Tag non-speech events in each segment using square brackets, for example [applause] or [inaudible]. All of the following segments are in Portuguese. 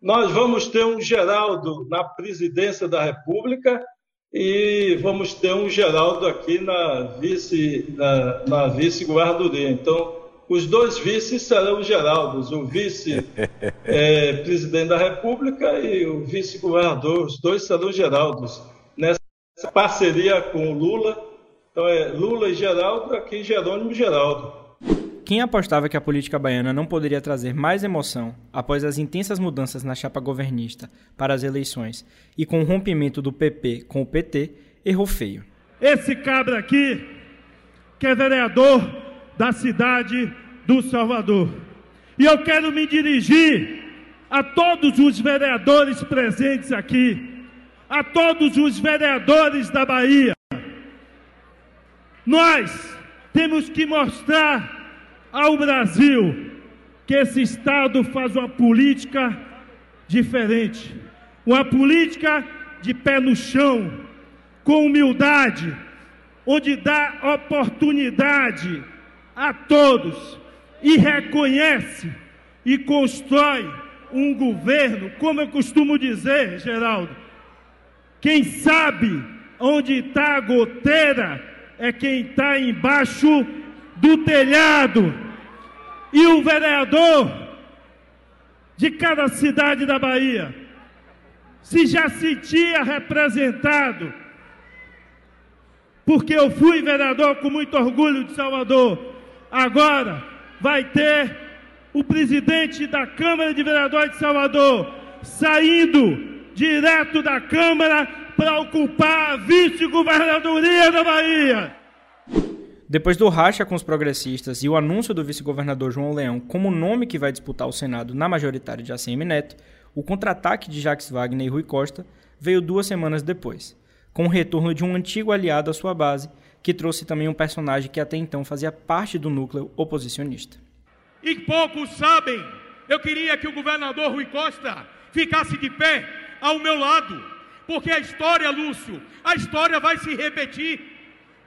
Nós vamos ter um Geraldo na presidência da República e vamos ter um Geraldo aqui na vice na, na vice-governadoria. Então, os dois vices serão Geraldos, o vice-presidente [laughs] é, da República e o vice-governador, os dois serão Geraldos, nessa parceria com Lula. Então é Lula e Geraldo, aqui Jerônimo Geraldo. Quem apostava que a política baiana não poderia trazer mais emoção após as intensas mudanças na chapa governista para as eleições e com o rompimento do PP com o PT, errou feio. Esse cabra aqui, que é vereador da cidade do Salvador. E eu quero me dirigir a todos os vereadores presentes aqui, a todos os vereadores da Bahia. Nós temos que mostrar ao Brasil que esse Estado faz uma política diferente, uma política de pé no chão, com humildade, onde dá oportunidade a todos e reconhece e constrói um governo, como eu costumo dizer, Geraldo, quem sabe onde está a goteira é quem está embaixo do telhado. E o vereador de cada cidade da Bahia se já sentia representado, porque eu fui vereador com muito orgulho de Salvador agora vai ter o presidente da Câmara de Vereadores de Salvador saindo direto da Câmara para ocupar a vice-governadoria da Bahia. Depois do racha com os progressistas e o anúncio do vice-governador João Leão como nome que vai disputar o Senado na majoritária de ACM Neto, o contra-ataque de Jacques Wagner e Rui Costa veio duas semanas depois, com o retorno de um antigo aliado à sua base que trouxe também um personagem que até então fazia parte do núcleo oposicionista. E poucos sabem, eu queria que o governador Rui Costa ficasse de pé ao meu lado, porque a história, Lúcio, a história vai se repetir.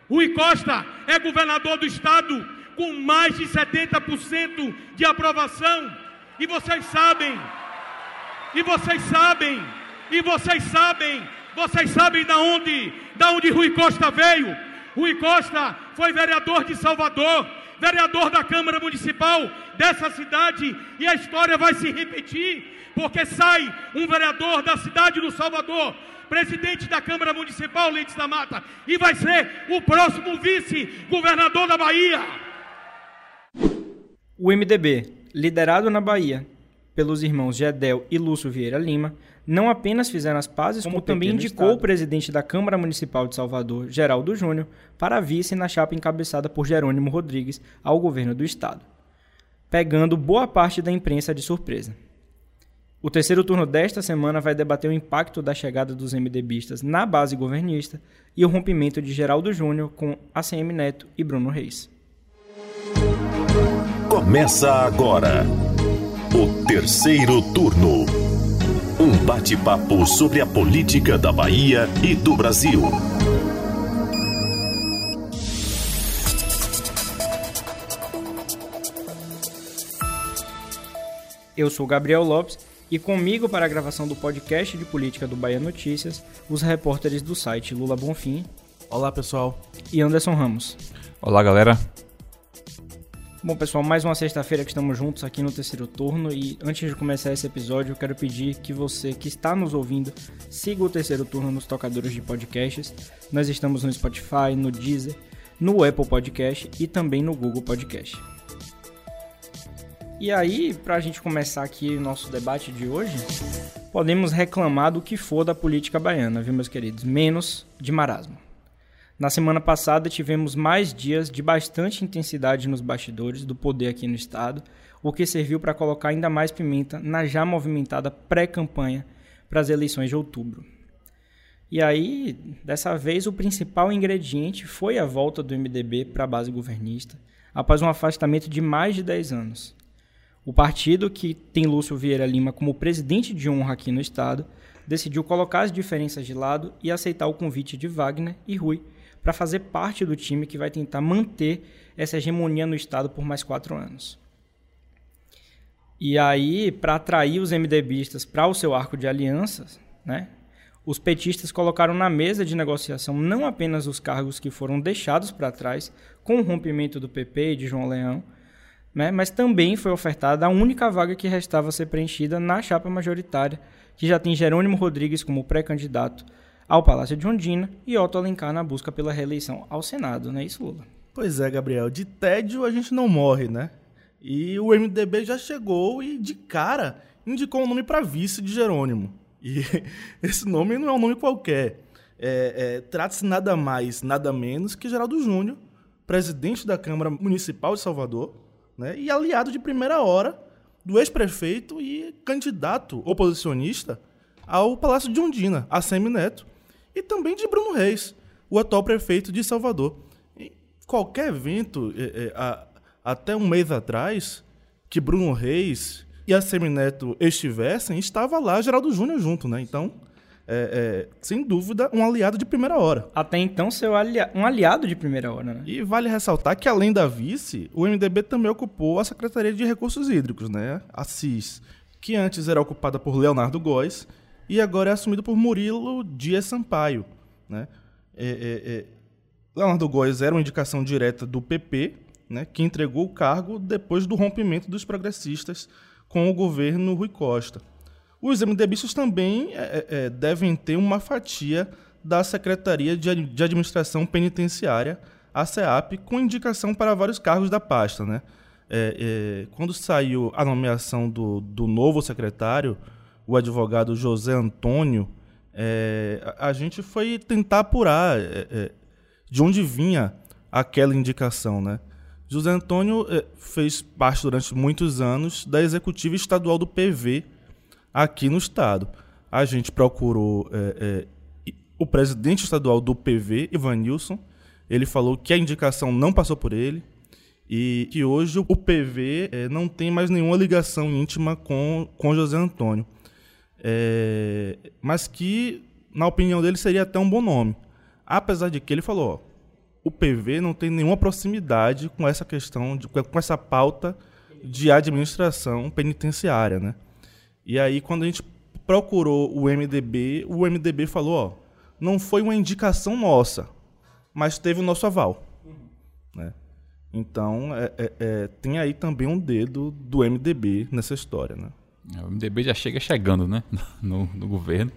Rui Costa é governador do estado com mais de 70% de aprovação, e vocês sabem, e vocês sabem, e vocês sabem, vocês sabem da onde, da onde Rui Costa veio? Rui Costa foi vereador de Salvador, vereador da Câmara Municipal dessa cidade, e a história vai se repetir, porque sai um vereador da cidade do Salvador, presidente da Câmara Municipal, Leites da Mata, e vai ser o próximo vice-governador da Bahia. O MDB, liderado na Bahia pelos irmãos Gedel e Lúcio Vieira Lima, não apenas fizeram as pazes, como, como também indicou o presidente da Câmara Municipal de Salvador, Geraldo Júnior, para vice na chapa encabeçada por Jerônimo Rodrigues ao governo do estado, pegando boa parte da imprensa de surpresa. O terceiro turno desta semana vai debater o impacto da chegada dos MDBistas na base governista e o rompimento de Geraldo Júnior com ACM Neto e Bruno Reis. Começa agora o terceiro turno. Um bate-papo sobre a política da Bahia e do Brasil. Eu sou Gabriel Lopes e comigo para a gravação do podcast de política do Bahia Notícias, os repórteres do site Lula Bonfim. Olá, pessoal. E Anderson Ramos. Olá, galera. Bom, pessoal, mais uma sexta-feira que estamos juntos aqui no terceiro turno e antes de começar esse episódio, eu quero pedir que você que está nos ouvindo siga o terceiro turno nos tocadores de podcasts. Nós estamos no Spotify, no Deezer, no Apple Podcast e também no Google Podcast. E aí, para a gente começar aqui o nosso debate de hoje, podemos reclamar do que for da política baiana, viu, meus queridos? Menos de marasmo. Na semana passada tivemos mais dias de bastante intensidade nos bastidores do poder aqui no estado, o que serviu para colocar ainda mais pimenta na já movimentada pré-campanha para as eleições de outubro. E aí, dessa vez, o principal ingrediente foi a volta do MDB para a base governista, após um afastamento de mais de 10 anos. O partido, que tem Lúcio Vieira Lima como presidente de honra aqui no estado, decidiu colocar as diferenças de lado e aceitar o convite de Wagner e Rui para fazer parte do time que vai tentar manter essa hegemonia no Estado por mais quatro anos. E aí, para atrair os MDBistas para o seu arco de alianças, né, os petistas colocaram na mesa de negociação não apenas os cargos que foram deixados para trás com o rompimento do PP e de João Leão, né, mas também foi ofertada a única vaga que restava a ser preenchida na chapa majoritária, que já tem Jerônimo Rodrigues como pré-candidato ao Palácio de Ondina e Otto Alencar na busca pela reeleição ao Senado, não é isso, Lula? Pois é, Gabriel. De tédio a gente não morre, né? E o MDB já chegou e, de cara, indicou um nome para vice de Jerônimo. E [laughs] esse nome não é um nome qualquer. É, é, Trata-se nada mais, nada menos que Geraldo Júnior, presidente da Câmara Municipal de Salvador, né, e aliado de primeira hora do ex-prefeito e candidato oposicionista ao Palácio de Ondina, a Neto, e também de Bruno Reis, o atual prefeito de Salvador. Qualquer evento, é, é, a, até um mês atrás, que Bruno Reis e a Semineto estivessem, estava lá Geraldo Júnior junto, né? Então, é, é, sem dúvida, um aliado de primeira hora. Até então, seu alia um aliado de primeira hora, né? E vale ressaltar que, além da vice, o MDB também ocupou a Secretaria de Recursos Hídricos, né? A CIS, que antes era ocupada por Leonardo Góes e agora é assumido por Murilo Dias Sampaio, né? É, é, é Leonardo Góes era uma indicação direta do PP, né, que entregou o cargo depois do rompimento dos progressistas com o governo Rui Costa. Os MDBistas também é, devem ter uma fatia da Secretaria de, Administração Penitenciária, a CEAP, com indicação para vários cargos da pasta. Né? É, é, quando saiu a nomeação do, do novo secretário, o advogado José Antônio, é, a, gente foi tentar apurar de onde vinha aquela indicação. Né? José Antônio eh, fez parte durante muitos anos da executiva estadual do PV aqui no estado. A gente procurou é, é, o presidente estadual do PV, Ivan Nilson. Ele falou que a indicação não passou por ele e que hoje o PV é, não tem mais nenhuma ligação íntima com, com José Antônio. Mas que, na opinião dele, seria até um bom nome. Apesar de que ele falou, ó, o PV não tem nenhuma proximidade com essa questão, de, com essa pauta de administração penitenciária, né? E aí, quando a gente procurou o MDB, o MDB falou, ó, não foi uma indicação nossa, mas teve o nosso aval, né? Então, é, é, é, tem aí também um dedo do MDB nessa história, né? É, o MDB já chega chegando, né? [laughs] No, no governo.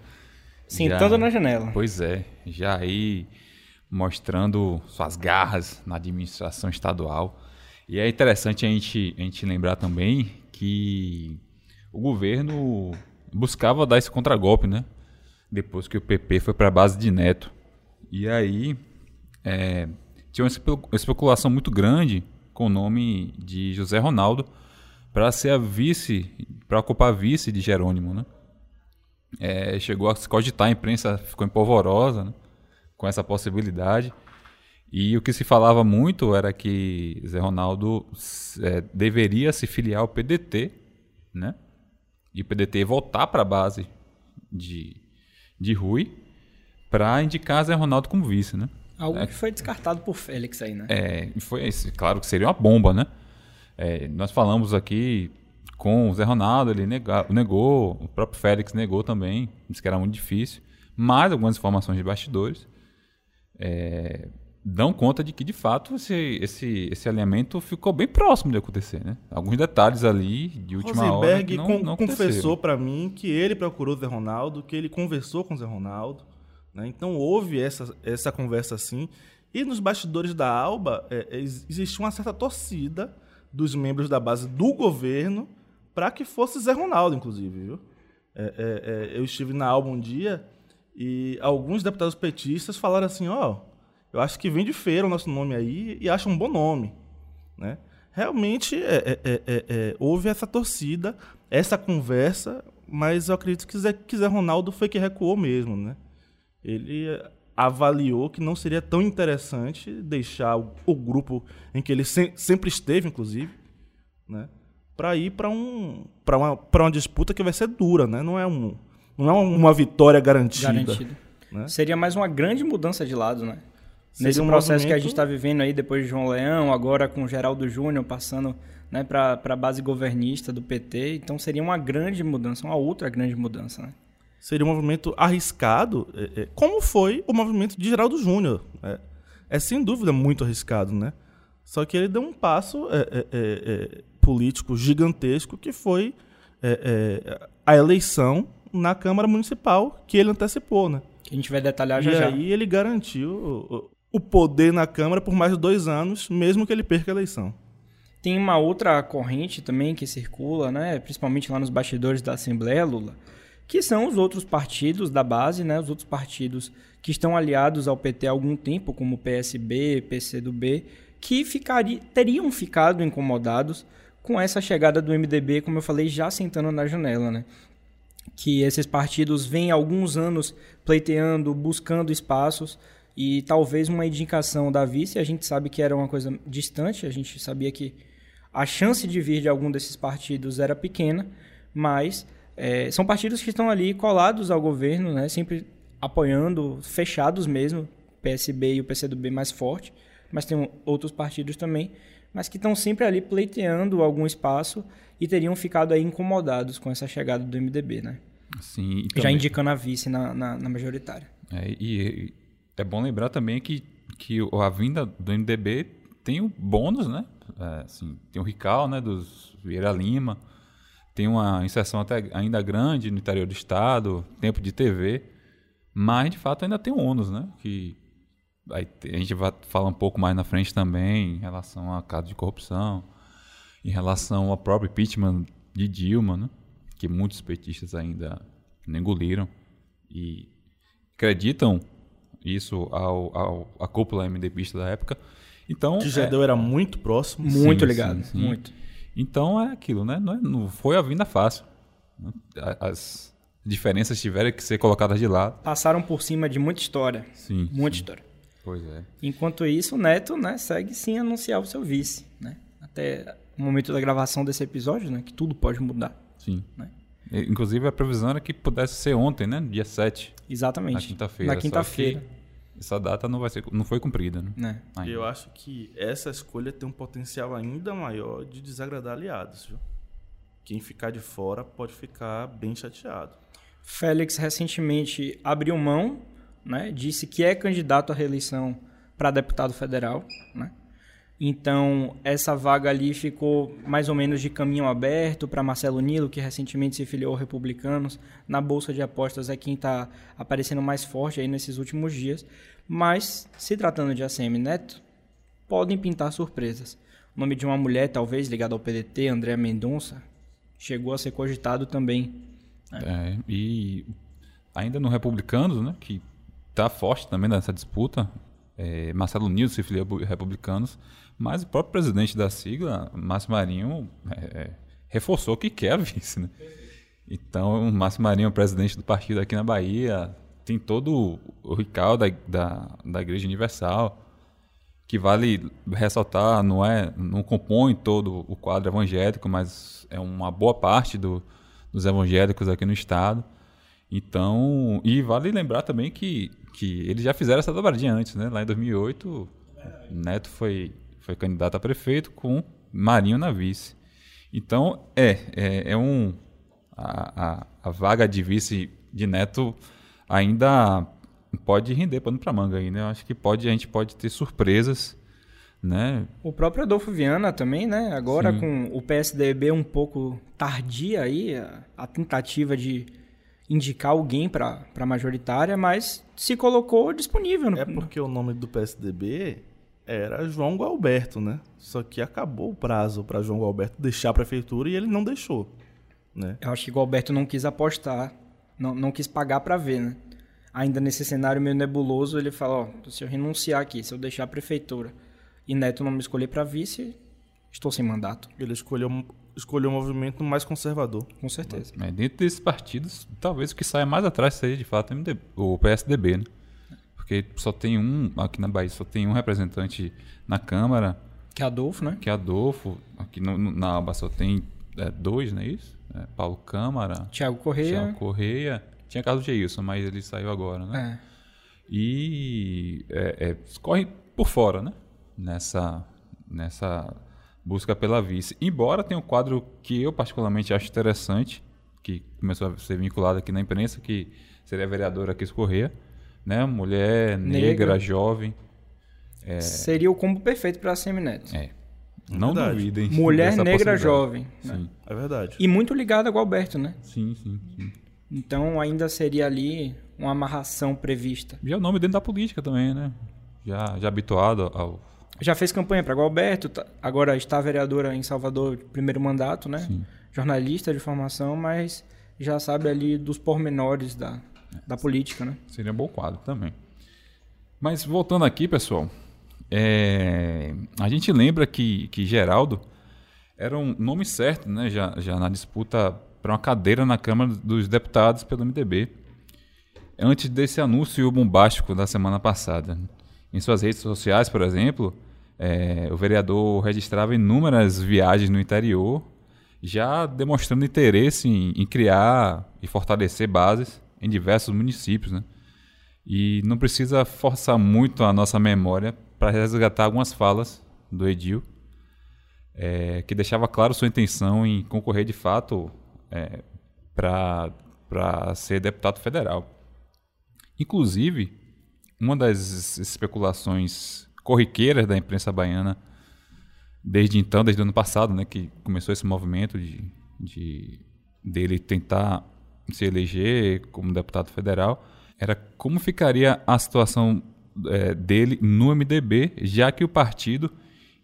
Sentando na janela. Pois é, já aí mostrando suas garras na administração estadual. E é interessante a gente, a gente lembrar também que o governo buscava dar esse contragolpe, né? Depois que o PP foi para a base de Neto. E aí é, tinha uma especulação muito grande com o nome de José Ronaldo para ser a vice, para ocupar a vice de Jerônimo, né? É, chegou a se cogitar, a imprensa ficou empolvorosa, né? com essa possibilidade. E o que se falava muito era que Zé Ronaldo é, deveria se filiar ao PDT, né? E o PDT voltar para a base de, de Rui para indicar Zé Ronaldo como vice, né? Algo é, que foi descartado por Félix aí, né? É, foi claro que seria uma bomba, né? É, nós falamos aqui com o Zé Ronaldo, ele nega, negou, o próprio Félix negou também, disse que era muito difícil, mais algumas informações de bastidores é, dão conta de que, de fato, esse, esse, esse alinhamento ficou bem próximo de acontecer. Né? Alguns detalhes ali de última Rosenberg hora não confessou para mim que ele procurou o Zé Ronaldo, que ele conversou com o Zé Ronaldo. Né? Então houve essa, essa conversa assim. E nos bastidores da Alba é, existia uma certa torcida dos membros da base do governo para que fosse Zé Ronaldo, inclusive. Viu? É, é, é eu estive na Alba um dia e alguns deputados petistas falaram assim, ó, oh, eu acho que vem de feira o nosso nome aí e acha um bom nome, né? Realmente é, é, é, houve essa torcida, essa conversa, mas eu acredito que Zé, que Zé Ronaldo foi que recuou mesmo, né? Ele avaliou que não seria tão interessante deixar o, o grupo em que ele se, sempre esteve, inclusive, né? Para ir para um, uma, uma disputa que vai ser dura, né? Não é um não é uma vitória garantida. Garantido. Né? Seria mais uma grande mudança de lado, né? Seria Nesse um processo movimento... que a gente está vivendo aí depois de João Leão, agora com Geraldo Júnior passando né, para a base governista do PT. Então seria uma grande mudança, uma outra grande mudança. Né? Seria um movimento arriscado, é, é, como foi o movimento de Geraldo Júnior. É, é, sem dúvida muito arriscado, né? Só que ele deu um passo é, é, é, político gigantesco que foi a eleição na Câmara Municipal que ele antecipou, né? Que a gente vai detalhar já e já. E aí ele garantiu o poder na Câmara por mais de dois anos, mesmo que ele perca a eleição. Tem uma outra corrente também que circula, né, principalmente lá nos bastidores da Assembleia, Lula, que são os outros partidos da base, né, os outros partidos que estão aliados ao PT há algum tempo, como PSB, PCdoB, que ficari, teriam ficado incomodados com essa chegada do MDB, como eu falei, já sentando na janela, né? Que esses partidos vêm há alguns anos pleiteando, buscando espaços, e talvez uma indicação da vice, a gente sabe que era uma coisa distante, a gente sabia que a chance de vir de algum desses partidos era pequena, mas é, são partidos que estão ali colados ao governo, né, sempre apoiando, fechados mesmo, PSB e o PCdoB mais forte, mas tem outros partidos também, mas que estão sempre ali pleiteando algum espaço e teriam ficado aí incomodados com essa chegada do MDB, né? Sim, Já indicando a vice na, na, na majoritária. É, e é bom lembrar também que, que a vinda do MDB tem o bônus, né? É, assim, tem o Rical, né, dos Vieira Lima, tem uma inserção até ainda grande no interior do estado, tempo de TV, mas de fato ainda tem o ônus, né? Que aí a gente vai falar um pouco mais na frente também em relação a caso de corrupção, em relação ao próprio impeachment de Dilma, né? Que muitos petistas ainda não engoliram e acreditam isso ao, ao a cúpula MDBista da época então, que Gedel é, era muito próximo. Muito sim, ligado, sim, sim. muito. Então é aquilo, né? Não, é, não foi a vinda fácil. As diferenças tiveram que ser colocadas de lado. Passaram por cima de muita história. Sim. Muita história. Pois é. Enquanto isso, o Neto, né, segue sim anunciar o seu vice, né? Até o momento da gravação desse episódio, né, que tudo pode mudar. Sim. Né? Inclusive a previsão era que pudesse ser ontem, né, dia 7. Exatamente. Na quinta-feira. Na quinta-feira essa data não vai ser, não foi cumprida, né? É. Eu acho que essa escolha tem um potencial ainda maior de desagradar aliados, viu? Quem ficar de fora pode ficar bem chateado. Félix recentemente abriu mão, né? Disse que é candidato à reeleição para deputado federal, né? Então, essa vaga ali ficou mais ou menos de caminho aberto para Marcelo Nilo, que recentemente se filiou Republicanos. Na Bolsa de Apostas é quem está aparecendo mais forte aí nesses últimos dias. Mas, se tratando de ACM Neto, podem pintar surpresas. O nome de uma mulher, talvez, ligada ao PDT, Andréa Mendonça, chegou a ser cogitado também. Né? É, e ainda no Republicanos, né, que está forte também nessa disputa, é, Marcelo Nilo se filiou Republicanos, mas o próprio presidente da sigla, Márcio Marinho, é, é, reforçou que quer a vice. Né? Então, o Márcio Marinho, presidente do partido aqui na Bahia, tem todo o ritual da, da, da Igreja Universal, que vale ressaltar, não é, não compõe todo o quadro evangélico, mas é uma boa parte do, dos evangélicos aqui no estado. Então, e vale lembrar também que, que eles já fizeram essa dobradinha antes, né? Lá em 2008, Neto foi, foi candidato a prefeito com Marinho na vice. Então, é, é, é um. A, a, a vaga de vice de Neto ainda pode render pano para manga aí, né? Eu acho que pode, a gente pode ter surpresas, né? O próprio Adolfo Viana também, né? Agora Sim. com o PSDB um pouco tardia aí, a, a tentativa de indicar alguém para a majoritária, mas se colocou disponível. No... É porque o nome do PSDB era João Gualberto, né? Só que acabou o prazo para João Gualberto deixar a prefeitura e ele não deixou, né? Eu acho que Gualberto não quis apostar não, não quis pagar para ver, né? Ainda nesse cenário meio nebuloso, ele fala, ó, se eu renunciar aqui, se eu deixar a prefeitura e Neto não me escolher para vice, estou sem mandato. Ele escolheu, escolheu um movimento mais conservador. Com certeza. Mas dentro desses partidos, talvez o que saia mais atrás seja, de fato, o PSDB, né? Porque só tem um, aqui na Bahia, só tem um representante na Câmara. Que é Adolfo, né? Que é Adolfo. Aqui no, na Alba só tem é, dois, não é isso? É, Paulo Câmara. Tiago Correia. Tiago Correia. Tinha caso de Geilson, mas ele saiu agora, né? É. E é, é, corre por fora, né? Nessa, nessa busca pela vice. Embora tenha um quadro que eu particularmente acho interessante, que começou a ser vinculado aqui na imprensa, que seria a vereadora Cris Corrêa, né? Mulher negra, negra. jovem. É... Seria o combo perfeito para a Semineto. É. Não verdade. duvidem. Mulher negra jovem. Né? Sim. É verdade. E muito ligada com o Alberto, né? Sim, sim, sim. Então ainda seria ali uma amarração prevista. Já é o nome dentro da política também, né? Já, já habituado ao. Já fez campanha para Gualberto, tá, agora está vereadora em Salvador, primeiro mandato, né? Sim. Jornalista de formação, mas já sabe ali dos pormenores da, da política, né? Seria um bom quadro também. Mas voltando aqui, pessoal, é, a gente lembra que, que Geraldo era um nome certo, né? Já, já na disputa para uma cadeira na Câmara dos Deputados pelo MDB antes desse anúncio bombástico da semana passada. Em suas redes sociais, por exemplo, é, o vereador registrava inúmeras viagens no interior, já demonstrando interesse em, em criar e fortalecer bases em diversos municípios. Né? E não precisa forçar muito a nossa memória para resgatar algumas falas do Edil, é, que deixava claro sua intenção em concorrer de fato é, para ser deputado federal. Inclusive, uma das especulações corriqueiras da imprensa baiana desde então, desde o ano passado, né, que começou esse movimento de, de dele tentar se eleger como deputado federal, era como ficaria a situação é, dele no MDB, já que o partido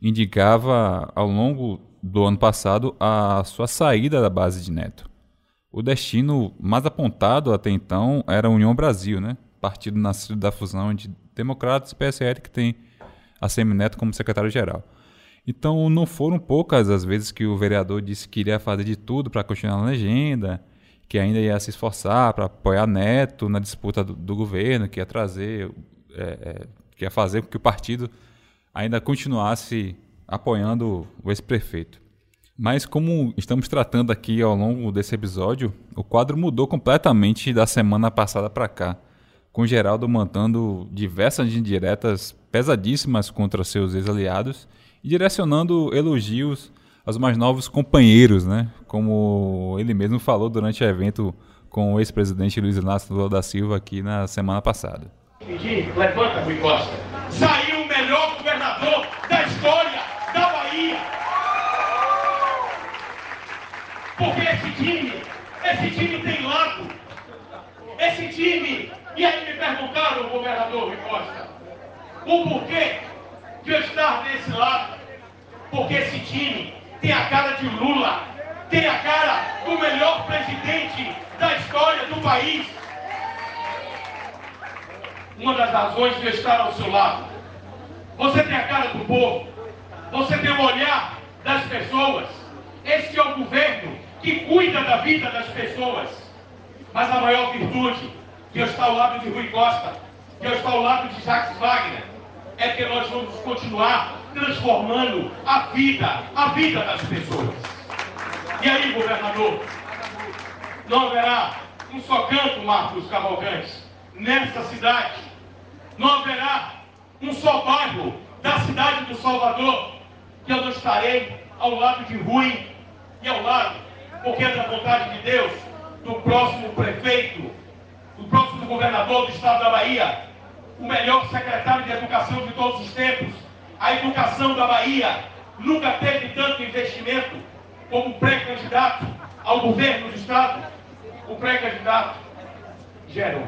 indicava ao longo do ano passado a sua saída da base de Neto. O destino mais apontado até então era a União Brasil, né? partido nascido da fusão de Democratas e PSL, que tem a Semineto como secretário-geral. Então, não foram poucas as vezes que o vereador disse que iria fazer de tudo para continuar na legenda, que ainda ia se esforçar para apoiar Neto na disputa do, do governo, que ia trazer, é, é, que ia fazer com que o partido ainda continuasse apoiando o ex-prefeito. Mas como estamos tratando aqui ao longo desse episódio, o quadro mudou completamente da semana passada para cá, com Geraldo mantendo diversas indiretas pesadíssimas contra seus ex-aliados e direcionando elogios aos mais novos companheiros, né? Como ele mesmo falou durante o evento com o ex-presidente Luiz Inácio Lula da Silva aqui na semana passada. Levanta, Rui Costa. Saiu o melhor governador da história da Bahia. Porque esse time, esse time tem lado. Esse time, e aí me perguntaram, governador Rui Costa, o porquê de eu estar desse lado. Porque esse time tem a cara de Lula, tem a cara do melhor presidente da história do país. Uma das razões de eu estar ao seu lado. Você tem a cara do povo, você tem o olhar das pessoas. Esse é o governo que cuida da vida das pessoas. Mas a maior virtude que eu estou ao lado de Rui Costa, que eu estou ao lado de Jacques Wagner, é que nós vamos continuar transformando a vida, a vida das pessoas. E aí, governador, não haverá um só canto, Marcos Cavalcante, nessa cidade. Não haverá um só bairro da cidade do Salvador que eu não estarei ao lado de Rui e ao lado porque é da vontade de Deus, do próximo prefeito, do próximo governador do estado da Bahia, o melhor secretário de educação de todos os tempos. A educação da Bahia nunca teve tanto investimento como pré-candidato ao governo do estado, o pré-candidato Geraldo.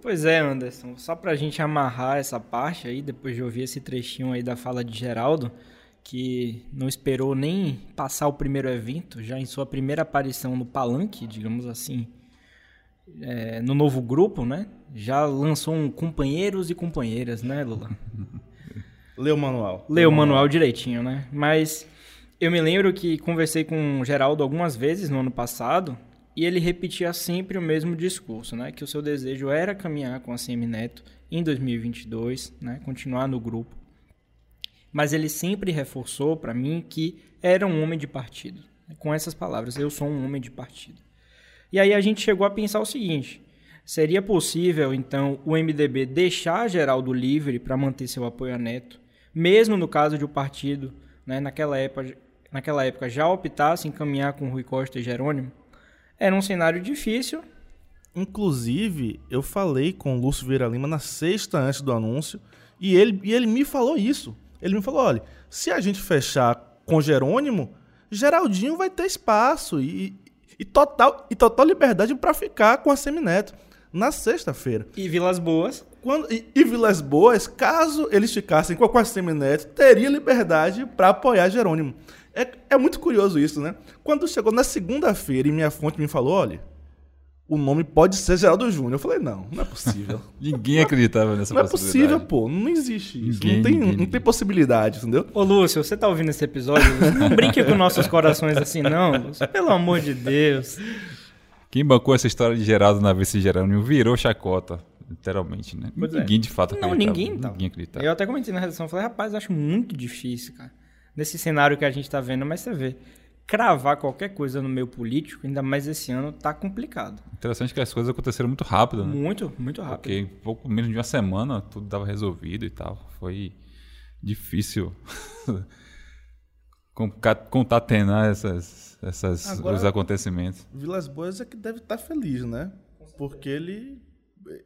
Pois é, Anderson. Só para a gente amarrar essa parte aí, depois de ouvir esse trechinho aí da fala de Geraldo, que não esperou nem passar o primeiro evento, já em sua primeira aparição no palanque, digamos assim, é, no novo grupo, né? Já lançou um companheiros e companheiras, né, Lula? [laughs] Leu o manual. Leu o manual direitinho, né? Mas eu me lembro que conversei com o Geraldo algumas vezes no ano passado e ele repetia sempre o mesmo discurso, né? Que o seu desejo era caminhar com a CM Neto em 2022, né? Continuar no grupo mas ele sempre reforçou para mim que era um homem de partido. Com essas palavras, eu sou um homem de partido. E aí a gente chegou a pensar o seguinte: seria possível então o MDB deixar Geraldo livre para manter seu apoio a Neto, mesmo no caso de o partido né, naquela, época, naquela época já optasse em caminhar com Rui Costa e Jerônimo, era um cenário difícil. Inclusive, eu falei com o Lúcio Vieira Lima na sexta antes do anúncio, e ele, e ele me falou isso. Ele me falou: olha, se a gente fechar com Jerônimo, Geraldinho vai ter espaço e, e total, e total liberdade para ficar com a Semineto na sexta-feira. E Vilas Boas. Quando, e, e, Vilas Boas, caso eles ficassem com a Semineto, teria liberdade para apoiar Jerônimo. É, é muito curioso isso, né? Quando chegou na segunda-feira e minha fonte me falou, olha, o nome pode ser Geraldo Júnior. Eu falei, não, não é possível. [laughs] ninguém acreditava nessa Não é possível, pô. Não existe isso. Ninguém, não, tem, ninguém, não ninguém. tem possibilidade, entendeu? Ô, Lúcio, você tá ouvindo esse episódio? Não brinque com nossos corações assim, não, Lúcio. Pelo amor de Deus. Quem bancou essa história de Geraldo na vice Jerônimo virou chacota. Literalmente, né? Pois é. ninguém é. de fato acreditava. Não, ninguém, então. ninguém acreditava. Eu até comentei na redação, falei, rapaz, acho muito difícil, cara. Nesse cenário que a gente tá vendo, mas você vê cravar qualquer coisa no meio político, ainda mais esse ano, tá complicado. Interessante que as coisas aconteceram muito rápido, né? Muito, muito rápido. Porque pouco menos de uma semana tudo estava resolvido e tal. Foi difícil [laughs] contatenar essas, essas, Agora, os acontecimentos. Vilas Boas é que deve estar tá feliz, né? Porque ele,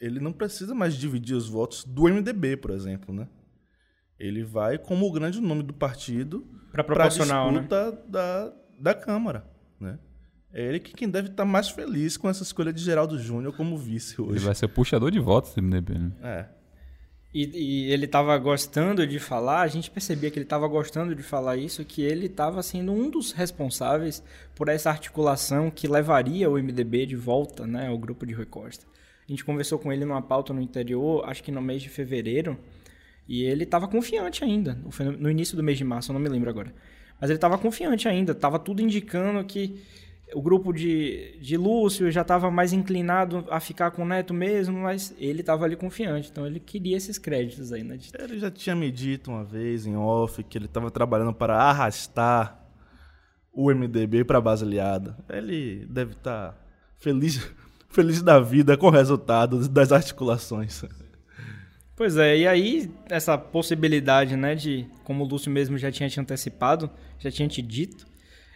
ele não precisa mais dividir os votos do MDB, por exemplo, né? Ele vai como o grande nome do partido para proporcional, né? disputa né? da, da Câmara, né? É ele que quem deve estar mais feliz com essa escolha de Geraldo Júnior como vice hoje. Ele vai ser puxador de votos do MDB, né? É. E, e ele estava gostando de falar, a gente percebia que ele estava gostando de falar isso, que ele estava sendo um dos responsáveis por essa articulação que levaria o MDB de volta né, ao grupo de Rui Costa. A gente conversou com ele numa pauta no interior, acho que no mês de fevereiro, e ele estava confiante ainda, no início do mês de março, eu não me lembro agora. Mas ele estava confiante ainda, estava tudo indicando que o grupo de, de Lúcio já estava mais inclinado a ficar com o Neto mesmo, mas ele estava ali confiante, então ele queria esses créditos aí, né? Ele já tinha me dito uma vez em off que ele estava trabalhando para arrastar o MDB para a base aliada. Ele deve estar tá feliz, feliz da vida com o resultado das articulações. Pois é, e aí essa possibilidade, né, de, como o Lúcio mesmo já tinha te antecipado, já tinha te dito,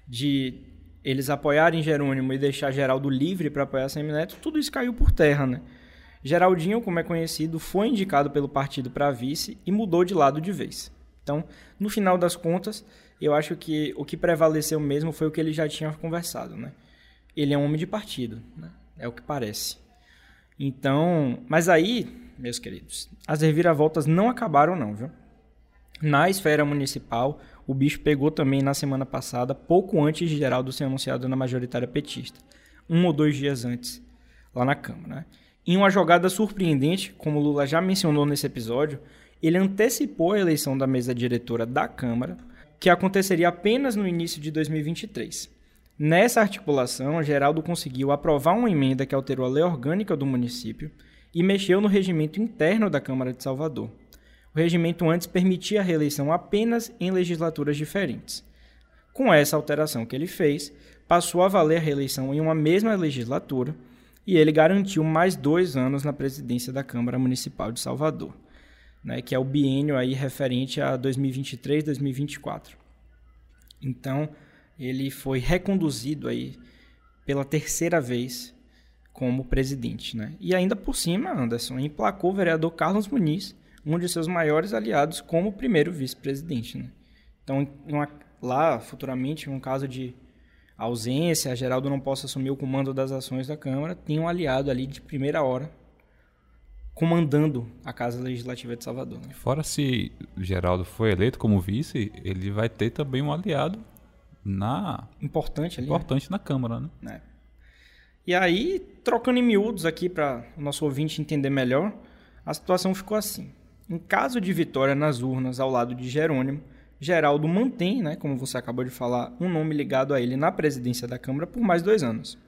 de eles apoiarem Jerônimo e deixar Geraldo livre para apoiar Semineto, tudo isso caiu por terra, né? Geraldinho, como é conhecido, foi indicado pelo partido para vice e mudou de lado de vez. Então, no final das contas, eu acho que o que prevaleceu mesmo foi o que ele já tinha conversado, né? Ele é um homem de partido, né? É o que parece. Então, mas aí meus queridos, as reviravoltas não acabaram não, viu? Na esfera municipal, o bicho pegou também na semana passada, pouco antes de Geraldo ser anunciado na majoritária petista, um ou dois dias antes, lá na Câmara. Né? Em uma jogada surpreendente, como Lula já mencionou nesse episódio, ele antecipou a eleição da mesa diretora da Câmara, que aconteceria apenas no início de 2023. Nessa articulação, Geraldo conseguiu aprovar uma emenda que alterou a lei orgânica do município, e mexeu no regimento interno da Câmara de Salvador. O regimento antes permitia a reeleição apenas em legislaturas diferentes. Com essa alteração que ele fez, passou a valer a reeleição em uma mesma legislatura e ele garantiu mais dois anos na presidência da Câmara Municipal de Salvador, né, que é o biênio aí referente a 2023-2024. Então, ele foi reconduzido aí pela terceira vez como presidente. Né? E ainda por cima, Anderson emplacou o vereador Carlos Muniz, um de seus maiores aliados, como primeiro vice-presidente. Né? Então, uma, lá, futuramente, um caso de ausência, Geraldo não possa assumir o comando das ações da Câmara, tem um aliado ali de primeira hora comandando a Casa Legislativa de Salvador. Né? Fora se Geraldo foi eleito como vice, ele vai ter também um aliado na importante ali, né? importante né? na Câmara, né? É. E aí, trocando em miúdos aqui para o nosso ouvinte entender melhor, a situação ficou assim. Em caso de vitória nas urnas ao lado de Jerônimo, Geraldo mantém, né, como você acabou de falar, um nome ligado a ele na presidência da Câmara por mais dois anos.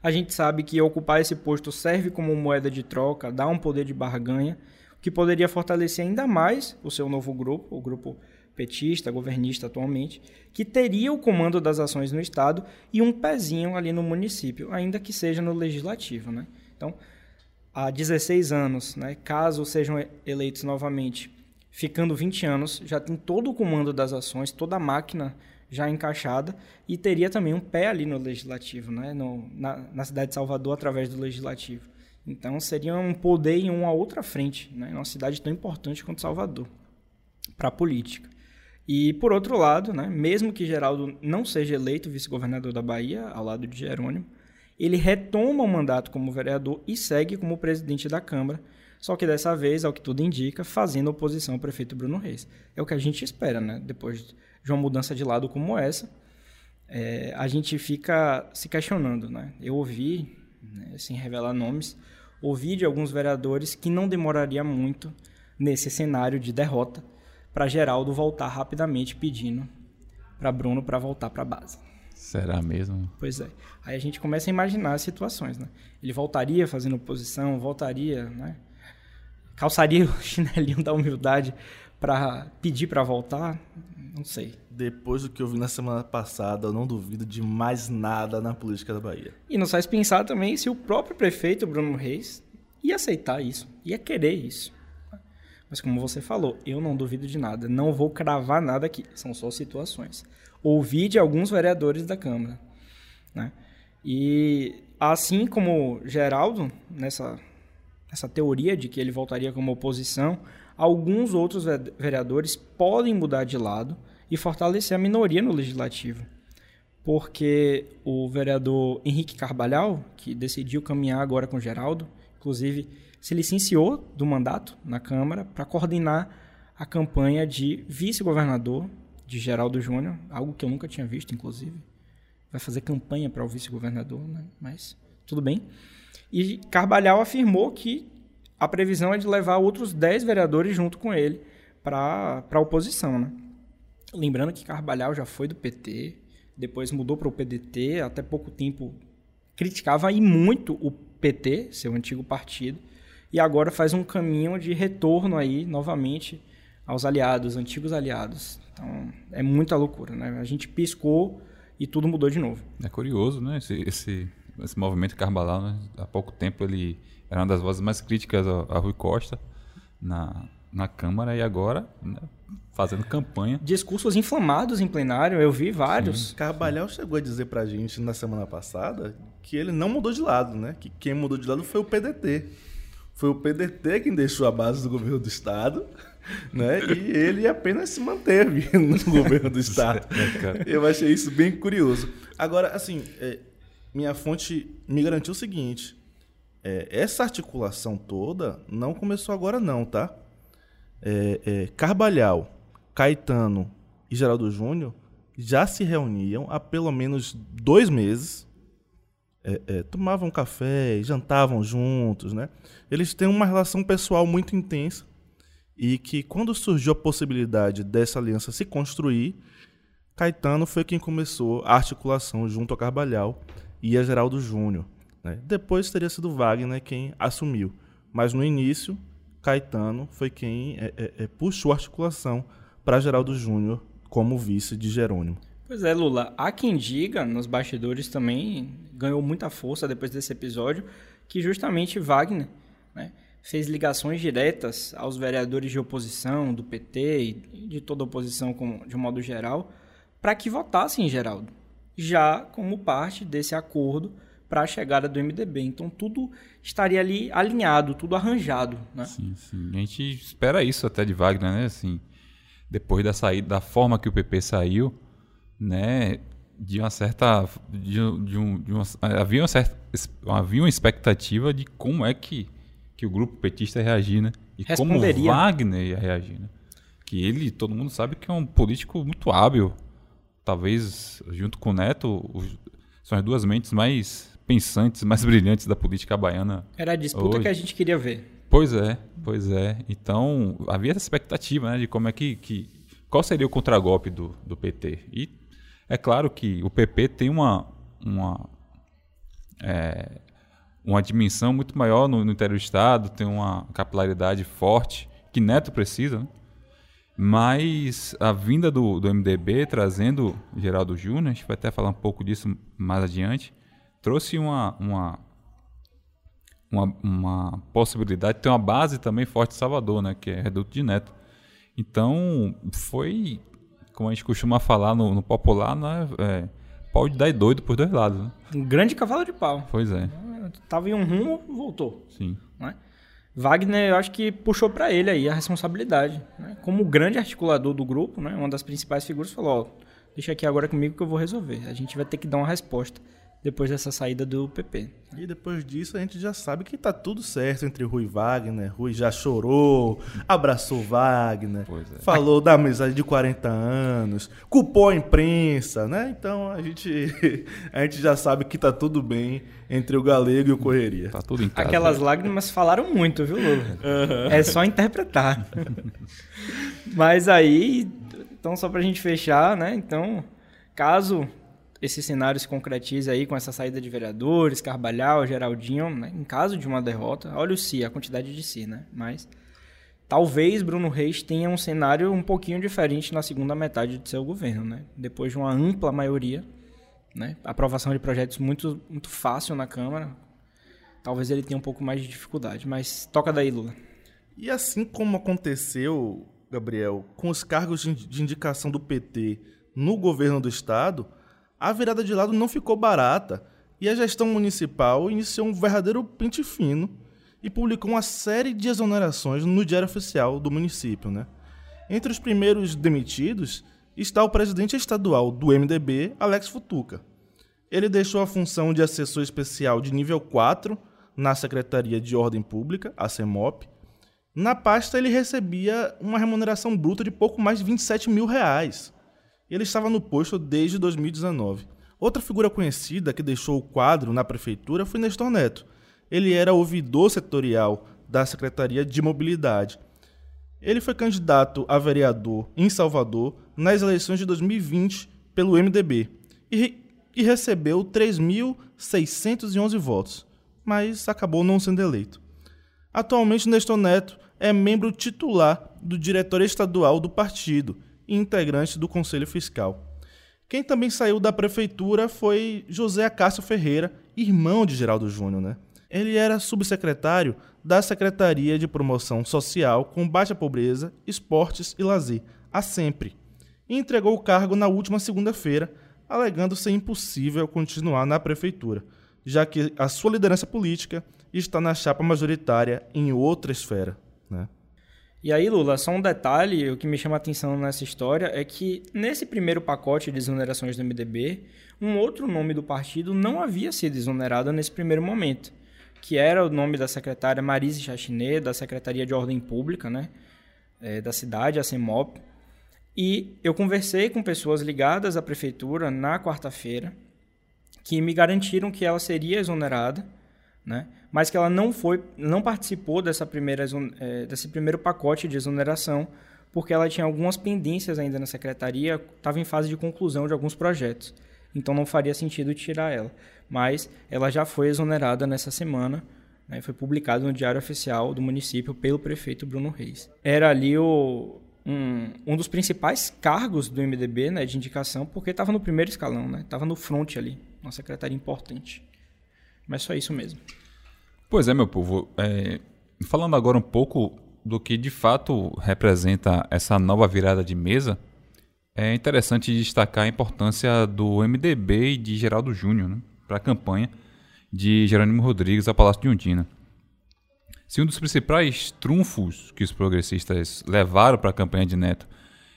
A gente sabe que ocupar esse posto serve como moeda de troca, dá um poder de barganha, que poderia fortalecer ainda mais o seu novo grupo, o grupo petista, governista atualmente, que teria o comando das ações no Estado e um pezinho ali no município, ainda que seja no legislativo. Né? Então, há 16 anos, né, caso sejam eleitos novamente ficando 20 anos, já tem todo o comando das ações, toda a máquina já encaixada e teria também um pé ali no legislativo, né? no, na, na cidade de Salvador, através do legislativo. Então seria um poder em uma outra frente, né? uma cidade tão importante quanto Salvador, para a política. E por outro lado, né, mesmo que Geraldo não seja eleito vice-governador da Bahia, ao lado de Jerônimo, ele retoma o mandato como vereador e segue como presidente da Câmara, só que dessa vez, ao que tudo indica, fazendo oposição ao prefeito Bruno Reis. É o que a gente espera, né? Depois de uma mudança de lado como essa, é, a gente fica se questionando, né? Eu ouvi, né, sem revelar nomes, ouvi de alguns vereadores que não demoraria muito nesse cenário de derrota para Geraldo voltar rapidamente pedindo para Bruno para voltar para a base. Será mesmo? Pois é. Aí a gente começa a imaginar as situações, né? Ele voltaria fazendo oposição, voltaria, né? Calçaria [laughs] o chinelinho da humildade para pedir para voltar? Não sei. Depois do que eu vi na semana passada, eu não duvido de mais nada na política da Bahia. E nos faz pensar também se o próprio prefeito Bruno Reis ia aceitar isso, ia querer isso. Mas como você falou, eu não duvido de nada. Não vou cravar nada aqui. São só situações. Ouvi de alguns vereadores da Câmara. Né? E assim como Geraldo, nessa, nessa teoria de que ele voltaria como oposição, alguns outros vereadores podem mudar de lado e fortalecer a minoria no legislativo. Porque o vereador Henrique Carvalhal, que decidiu caminhar agora com Geraldo, inclusive se licenciou do mandato na Câmara para coordenar a campanha de vice-governador de Geraldo Júnior, algo que eu nunca tinha visto, inclusive. Vai fazer campanha para o vice-governador, né? mas tudo bem. E Carvalhal afirmou que a previsão é de levar outros 10 vereadores junto com ele para a oposição. Né? Lembrando que Carvalhal já foi do PT, depois mudou para o PDT, até pouco tempo criticava e muito o PT, seu antigo partido, e agora faz um caminho de retorno aí novamente aos aliados, antigos aliados. Então é muita loucura, né? A gente piscou e tudo mudou de novo. É curioso, né? Esse, esse, esse movimento Carbalal, né? há pouco tempo ele era uma das vozes mais críticas a, a Rui Costa na, na Câmara e agora né? fazendo campanha. Discursos inflamados em plenário, eu vi vários. Sim. Carvalhal chegou a dizer pra gente na semana passada que ele não mudou de lado, né? Que quem mudou de lado foi o PDT. Foi o PDT quem deixou a base do governo do Estado, né? E ele apenas se manteve [laughs] no governo do Estado. [laughs] Eu achei isso bem curioso. Agora, assim, é, minha fonte me garantiu o seguinte: é, essa articulação toda não começou agora, não, tá? É, é Carbalhal, Caetano e Geraldo Júnior já se reuniam há pelo menos dois meses é, é, tomavam café, jantavam juntos, né? Eles têm uma relação pessoal muito intensa e que quando surgiu a possibilidade dessa aliança se construir, Caetano foi quem começou a articulação junto a Carvalhal e a Geraldo Júnior. Né? Depois teria sido Wagner quem assumiu, mas no início Caetano foi quem é, é, é puxou a articulação para Geraldo Júnior como vice de Jerônimo. Pois é, Lula. Há quem diga, nos bastidores também, ganhou muita força depois desse episódio, que justamente Wagner né, fez ligações diretas aos vereadores de oposição, do PT e de toda a oposição como, de um modo geral, para que votassem em Geraldo, já como parte desse acordo para a chegada do MDB. Então tudo estaria ali alinhado, tudo arranjado. Né? Sim, sim. A gente espera isso até de Wagner, né? Assim, depois da saída, da forma que o PP saiu, né, de uma certa de, de, um, de uma, havia uma certa havia uma expectativa de como é que, que o grupo petista ia reagir, né? E como Wagner ia reagir, né? Que ele, todo mundo sabe que é um político muito hábil. Talvez junto com o Neto, os, são as duas mentes mais pensantes, mais brilhantes da política baiana. Era a disputa hoje. que a gente queria ver. Pois é, pois é. Então, havia essa expectativa, né, de como é que, que qual seria o contragolpe do, do PT. E é claro que o PP tem uma, uma, é, uma dimensão muito maior no, no, interior do Estado, tem uma capilaridade forte, que Neto precisa, né? mas a vinda do, do MDB trazendo Geraldo Júnior, a gente vai até falar um pouco disso mais adiante, trouxe uma, uma, uma, uma possibilidade de ter uma base também forte em Salvador, né? que é Reduto de Neto. Então, foi, como a gente costuma falar no, no popular, né? É, pau de dar doido por dois lados. Né? Um grande cavalo de pau. Pois é. Tava em um rumo, voltou. Sim. Né? Wagner, eu acho que puxou para ele aí a responsabilidade. Né? Como grande articulador do grupo, né? uma das principais figuras, falou: ó, deixa aqui agora comigo que eu vou resolver. A gente vai ter que dar uma resposta depois dessa saída do PP. E depois disso a gente já sabe que tá tudo certo entre Rui e Wagner. Rui já chorou, abraçou Wagner, é. falou da amizade de 40 anos, culpou a imprensa, né? Então a gente, [laughs] a gente já sabe que tá tudo bem entre o Galego e o Correria. Tá tudo em casa. Aquelas lágrimas falaram muito, viu, Lula? Uhum. É só interpretar. [laughs] Mas aí, então só pra gente fechar, né? Então, caso esse cenário se concretize aí com essa saída de vereadores, Carvalhal, Geraldinho, né? em caso de uma derrota, olha o si, a quantidade de si, né? Mas talvez Bruno Reis tenha um cenário um pouquinho diferente na segunda metade do seu governo, né? Depois de uma ampla maioria, né? Aprovação de projetos muito, muito fácil na Câmara, talvez ele tenha um pouco mais de dificuldade. Mas toca daí, Lula. E assim como aconteceu, Gabriel, com os cargos de indicação do PT no governo do Estado a virada de lado não ficou barata e a gestão municipal iniciou um verdadeiro pente fino e publicou uma série de exonerações no Diário Oficial do município. Né? Entre os primeiros demitidos está o presidente estadual do MDB, Alex Futuca. Ele deixou a função de assessor especial de nível 4 na Secretaria de Ordem Pública, a CEMOP. Na pasta, ele recebia uma remuneração bruta de pouco mais de 27 mil reais ele estava no posto desde 2019. Outra figura conhecida que deixou o quadro na prefeitura foi Nestor Neto. Ele era ouvidor setorial da Secretaria de Mobilidade. Ele foi candidato a vereador em Salvador nas eleições de 2020 pelo MDB e, e recebeu 3.611 votos, mas acabou não sendo eleito. Atualmente, Nestor Neto é membro titular do diretório estadual do partido e integrante do Conselho Fiscal. Quem também saiu da prefeitura foi José Acácio Ferreira, irmão de Geraldo Júnior. Né? Ele era subsecretário da Secretaria de Promoção Social, Combate à Pobreza, Esportes e Lazer, a Sempre, e entregou o cargo na última segunda-feira, alegando ser impossível continuar na prefeitura, já que a sua liderança política está na chapa majoritária em outra esfera. E aí, Lula, só um detalhe, o que me chama a atenção nessa história é que nesse primeiro pacote de exonerações do MDB, um outro nome do partido não havia sido exonerado nesse primeiro momento, que era o nome da secretária Marise Chachinet, da Secretaria de Ordem Pública, né, é, da cidade, a CEMOP. E eu conversei com pessoas ligadas à prefeitura na quarta-feira, que me garantiram que ela seria exonerada, né? mas que ela não foi, não participou dessa primeira, é, desse primeiro pacote de exoneração, porque ela tinha algumas pendências ainda na secretaria, estava em fase de conclusão de alguns projetos. Então não faria sentido tirar ela. Mas ela já foi exonerada nessa semana, né, foi publicado no Diário Oficial do município pelo prefeito Bruno Reis. Era ali o, um, um dos principais cargos do MDB né, de indicação, porque estava no primeiro escalão, estava né, no front ali, uma secretaria importante. Mas só isso mesmo. Pois é, meu povo. É, falando agora um pouco do que de fato representa essa nova virada de mesa, é interessante destacar a importância do MDB e de Geraldo Júnior né, para a campanha de Jerônimo Rodrigues ao Palácio de Undina. Se um dos principais trunfos que os progressistas levaram para a campanha de Neto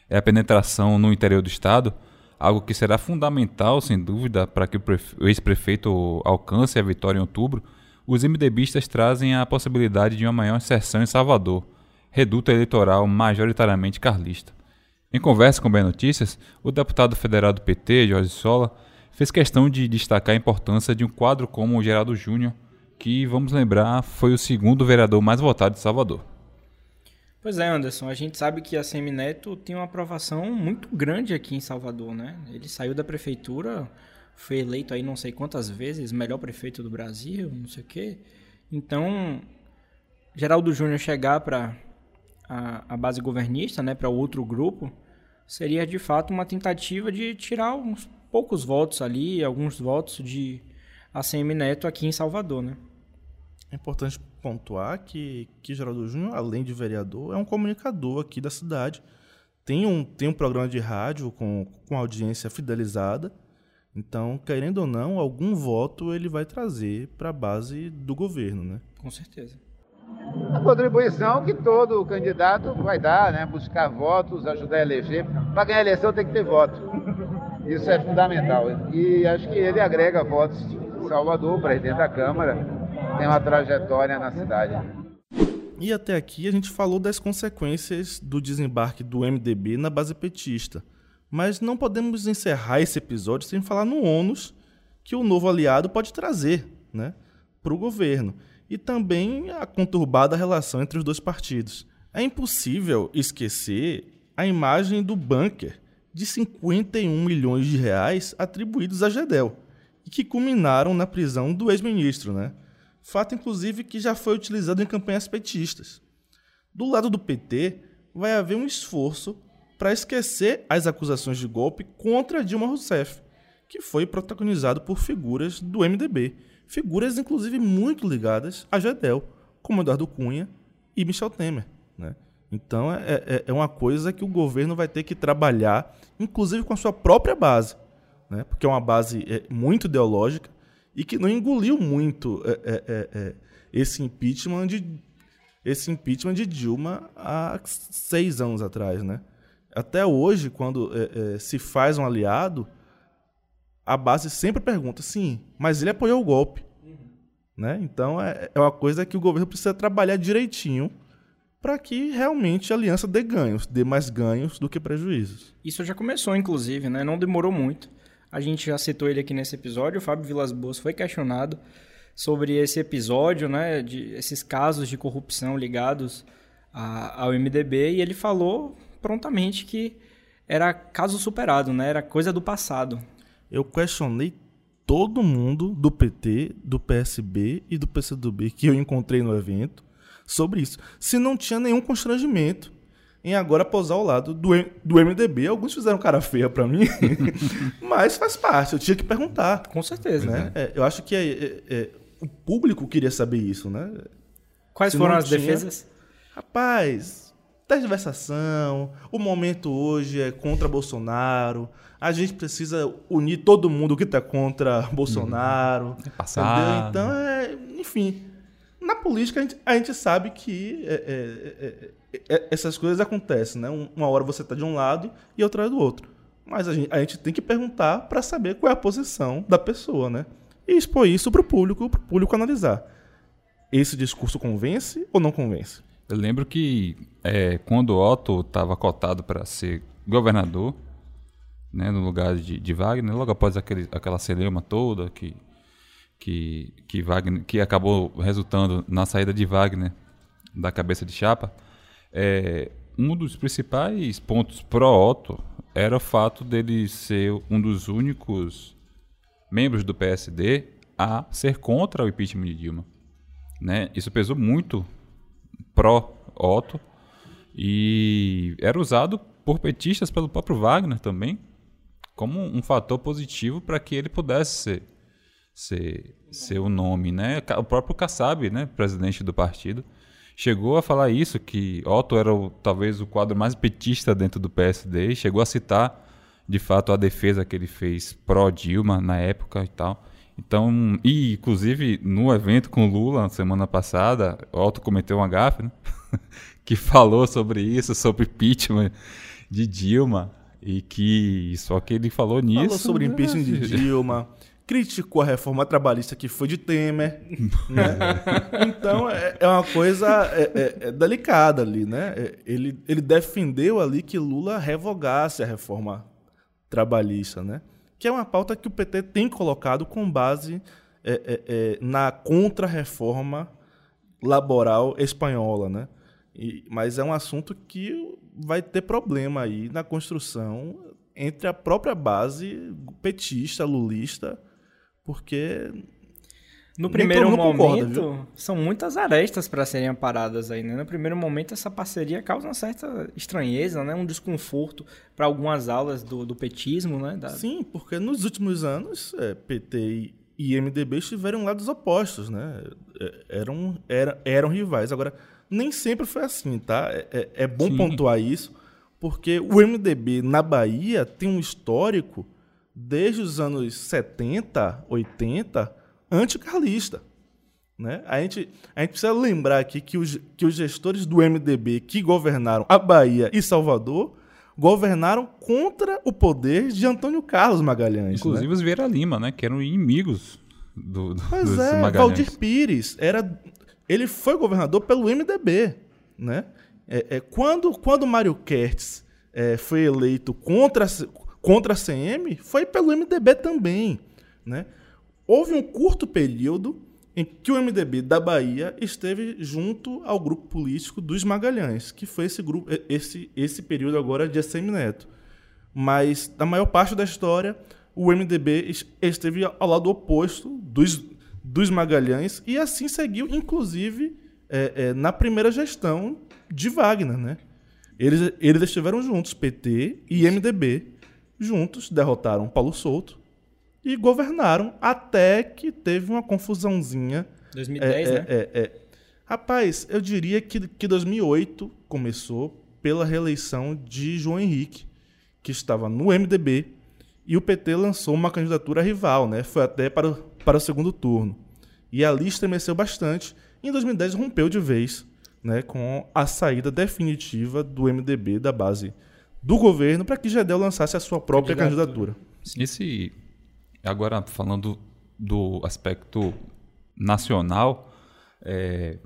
é a penetração no interior do Estado, algo que será fundamental, sem dúvida, para que o ex-prefeito alcance a vitória em outubro, os MDBistas trazem a possibilidade de uma maior inserção em Salvador, reduto eleitoral majoritariamente carlista. Em conversa com Bem Notícias, o deputado federal do PT, Jorge Sola, fez questão de destacar a importância de um quadro como o Geraldo Júnior, que, vamos lembrar, foi o segundo vereador mais votado de Salvador. Pois é, Anderson, a gente sabe que a Semineto tem uma aprovação muito grande aqui em Salvador, né? Ele saiu da prefeitura, foi eleito aí não sei quantas vezes, melhor prefeito do Brasil, não sei o quê. Então, Geraldo Júnior chegar para a, a, base governista, né, para outro grupo, seria de fato uma tentativa de tirar uns poucos votos ali, alguns votos de ACM Neto aqui em Salvador, né? É importante pontuar que, que Geraldo Júnior, além de vereador, é um comunicador aqui da cidade. Tem um, tem um programa de rádio com, com audiência fidelizada. Então, querendo ou não, algum voto ele vai trazer para a base do governo, né? Com certeza. A contribuição que todo candidato vai dar, né? Buscar votos, ajudar a eleger. Para ganhar a eleição tem que ter voto. Isso é fundamental. E acho que ele agrega votos de Salvador, presidente da Câmara, tem uma trajetória na cidade. E até aqui a gente falou das consequências do desembarque do MDB na base petista. Mas não podemos encerrar esse episódio sem falar no ônus que o novo aliado pode trazer né, para o governo. E também a conturbada relação entre os dois partidos. É impossível esquecer a imagem do bunker de 51 milhões de reais atribuídos a Gedel e que culminaram na prisão do ex-ministro, né? Fato, inclusive, que já foi utilizado em campanhas petistas. Do lado do PT, vai haver um esforço para esquecer as acusações de golpe contra Dilma Rousseff, que foi protagonizado por figuras do MDB, figuras inclusive muito ligadas a Gedel, como Eduardo Cunha e Michel Temer. Né? Então é, é, é, uma coisa que o governo vai ter que trabalhar, inclusive com a sua própria base, né? porque é uma base é, muito ideológica e que não engoliu muito é, é, é, esse impeachment de esse impeachment de Dilma há seis anos atrás, né? Até hoje, quando se faz um aliado, a base sempre pergunta, sim, mas ele apoiou o golpe, uhum. né? Então é, é uma coisa que o governo precisa trabalhar direitinho para que realmente a aliança dê ganhos, dê mais ganhos do que prejuízos. Isso já começou, inclusive, né? Não demorou muito. A gente já citou ele aqui nesse episódio. O Fábio Vilas Boas foi questionado sobre esse episódio, né? De esses casos de corrupção ligados a, ao MDB e ele falou prontamente que era caso superado, né? Era coisa do passado. Eu questionei todo mundo do PT, do PSB e do PCdoB que eu encontrei no evento sobre isso. Se não tinha nenhum constrangimento em agora posar ao lado do, do MDB. Alguns fizeram cara feia para mim, [laughs] mas faz parte, eu tinha que perguntar. Com certeza. Né? É, eu acho que é, é, é, o público queria saber isso, né? Quais Se foram as tinha, defesas? Rapaz, tergiversação, o momento hoje é contra Bolsonaro, a gente precisa unir todo mundo que está contra Bolsonaro. Uhum. É passado. Então, é, enfim, na política, a gente, a gente sabe que é é, é, é, é, essas coisas acontecem, né? Uma hora você está de um lado e outra do outro. Mas a gente, a gente tem que perguntar para saber qual é a posição da pessoa, né? E expor isso para o público, para o público analisar. Esse discurso convence ou não convence? Eu lembro que é, quando Otto estava cotado para ser governador, né, no lugar de, de Wagner, logo após aquele, aquela celeuma toda que que, que, Wagner, que acabou resultando na saída de Wagner da cabeça de chapa, é, um dos principais pontos pró-Otto era o fato dele ser um dos únicos membros do PSD a ser contra o impeachment de Dilma. Né? Isso pesou muito pró-Otto e era usado por petistas pelo próprio Wagner também como um fator positivo para que ele pudesse ser ser, ser o nome, né? O próprio Kassab, né, presidente do partido, chegou a falar isso, que Otto era o, talvez o quadro mais petista dentro do PSD, chegou a citar, de fato, a defesa que ele fez pró-Dilma na época e tal. Então, e inclusive no evento com Lula, na semana passada, Otto cometeu uma gafe, né? [laughs] que falou sobre isso, sobre impeachment de Dilma, e que só que ele falou nisso. Falou sobre impeachment de [laughs] Dilma, criticou a reforma trabalhista que foi de Temer. Né? [laughs] então é, é, uma coisa é, é, é, delicada ali, né? É, ele, ele defendeu ali que Lula revogasse a reforma trabalhista, né? Que é uma pauta que o PT tem colocado com base é, na contra-reforma laboral espanhola, né? E, mas é um assunto que vai ter problema aí na construção entre a própria base petista, lulista porque no primeiro momento, concorda, são muitas arestas para serem aparadas aí, né? No primeiro momento, essa parceria causa uma certa estranheza, né? Um desconforto para algumas aulas do, do petismo, né? Da... Sim, porque nos últimos anos, é, PT e MDB estiveram lados opostos, né? é, eram, eram, eram rivais. Agora, nem sempre foi assim, tá? É, é, é bom Sim. pontuar isso, porque o MDB na Bahia tem um histórico desde os anos 70, 80, anticarlista. Né? A, gente, a gente precisa lembrar aqui que os, que os gestores do MDB que governaram a Bahia e Salvador governaram contra o poder de Antônio Carlos Magalhães. Inclusive né? os Vieira Lima, né? que eram inimigos do, do dos é, Magalhães. Valdir Pires era, ele foi governador pelo MDB. Né? É, é, quando, quando Mário Kertz é, foi eleito contra, contra a CM, foi pelo MDB também. Né? Houve um curto período em que o MDB da Bahia esteve junto ao grupo político dos Magalhães, que foi esse grupo, esse, esse período agora de ACM Neto. Mas, na maior parte da história, o MDB esteve ao lado oposto dos, dos Magalhães e assim seguiu, inclusive, é, é, na primeira gestão de Wagner. Né? Eles, eles estiveram juntos, PT e MDB, juntos, derrotaram Paulo Souto e governaram até que teve uma confusãozinha. 2010, é, né? É, é, Rapaz, eu diria que, que 2008 começou pela reeleição de João Henrique, que estava no MDB, e o PT lançou uma candidatura rival, né? Foi até para, o, para o segundo turno. E ali estremeceu bastante. E em 2010 rompeu de vez, né, com a saída definitiva do MDB da base do governo para que Gedel lançasse a sua própria candidatura. candidatura. Esse Agora, falando do aspecto nacional, é,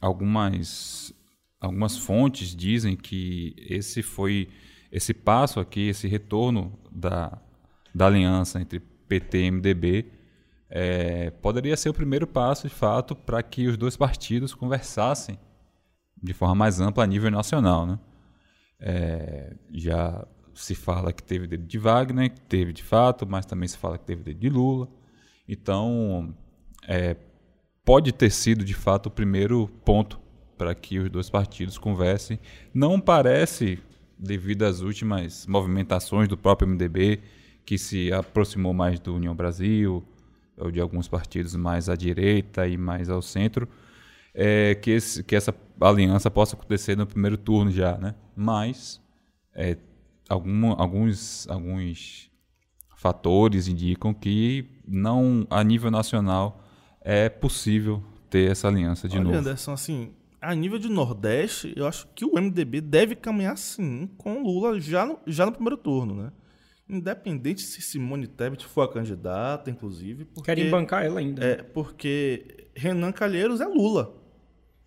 algumas, algumas fontes dizem que esse foi esse passo aqui, esse retorno da, da aliança entre PT e MDB, é, poderia ser o primeiro passo, de fato, para que os dois partidos conversassem de forma mais ampla a nível nacional. Né? É, já se fala que teve dedo de Wagner, que teve de fato, mas também se fala que teve dedo de Lula. Então, é, pode ter sido de fato o primeiro ponto para que os dois partidos conversem. Não parece, devido às últimas movimentações do próprio MDB, que se aproximou mais do União Brasil, ou de alguns partidos mais à direita e mais ao centro, é, que, esse, que essa aliança possa acontecer no primeiro turno já, né? Mas é, algum, alguns, alguns fatores indicam que não a nível nacional é possível ter essa aliança de Olha, novo. Anderson, assim, a nível de Nordeste, eu acho que o MDB deve caminhar sim com Lula já no, já no primeiro turno, né? Independente se Simone Tebet for a candidata, inclusive. Porque, Querem bancar ela ainda. É, porque Renan Calheiros é Lula.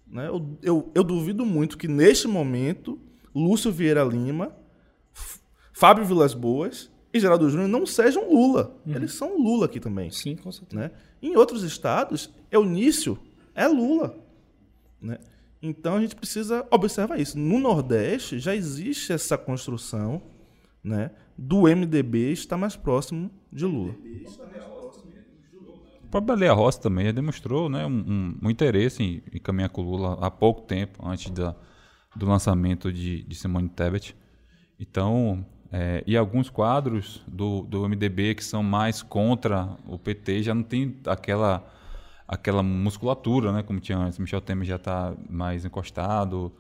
Né? Eu, eu, eu duvido muito que, neste momento, Lúcio Vieira Lima Fábio Vilas Boas e Geraldo Júnior não sejam Lula. Uhum. Eles são Lula aqui também. Sim, com certeza. Né? Em outros estados, Eunício é Lula. Né? Então a gente precisa observar isso. No Nordeste já existe essa construção né, do MDB estar mais próximo de Lula. O próprio Baleia Rossi também já demonstrou né, um, um, um interesse em, em, caminhar com Lula há pouco tempo, antes da, do lançamento de, de Simone Tebet. Então, é, e alguns quadros do, do MDB que são mais contra o PT já não tem aquela, aquela musculatura, né, como tinha antes. Michel Temer já está mais encostado.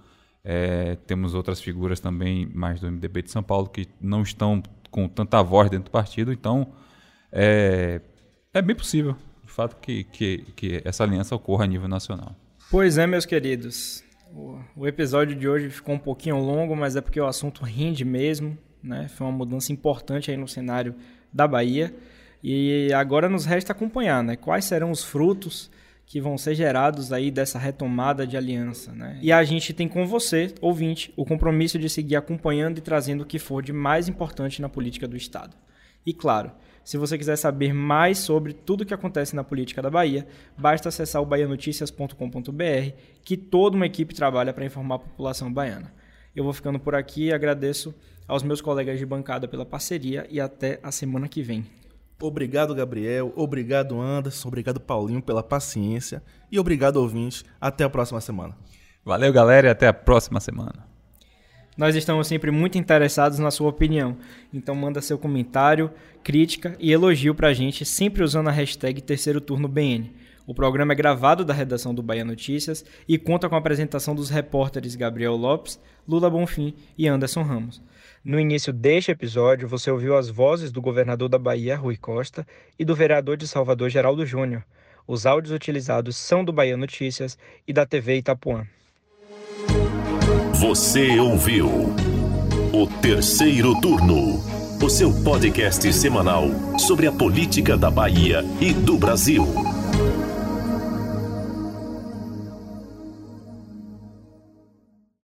É, temos outras figuras também mais do MDB de São Paulo que não estão com tanta voz dentro do partido. Então, é, é bem possível, de fato, que, que, que essa aliança ocorra a nível nacional. Pois é, meus queridos. O episódio de hoje ficou um pouquinho longo, mas é porque o assunto rende mesmo né? Foi uma mudança importante aí no cenário da Bahia. E agora nos resta acompanhar, né? Quais serão os frutos que vão ser gerados aí dessa retomada de aliança, né? E a gente tem com você, ouvinte, o compromisso de seguir acompanhando e trazendo o que for de mais importante na política do Estado. E claro, se você quiser saber mais sobre tudo o que acontece na política da Bahia, basta acessar o baianoticias.com.br, que toda uma equipe trabalha para informar a população baiana. Eu vou ficando por aqui e agradeço aos meus colegas de bancada pela parceria e até a semana que vem. Obrigado, Gabriel. Obrigado, Anderson. Obrigado, Paulinho, pela paciência. E obrigado, ouvintes. Até a próxima semana. Valeu, galera, e até a próxima semana. Nós estamos sempre muito interessados na sua opinião. Então manda seu comentário, crítica e elogio pra gente, sempre usando a hashtag Terceiro Turno BN. O programa é gravado da redação do Bahia Notícias e conta com a apresentação dos repórteres Gabriel Lopes, Lula Bonfim e Anderson Ramos. No início deste episódio, você ouviu as vozes do governador da Bahia, Rui Costa, e do vereador de Salvador, Geraldo Júnior. Os áudios utilizados são do Bahia Notícias e da TV Itapuã. Você ouviu o terceiro turno, o seu podcast semanal sobre a política da Bahia e do Brasil.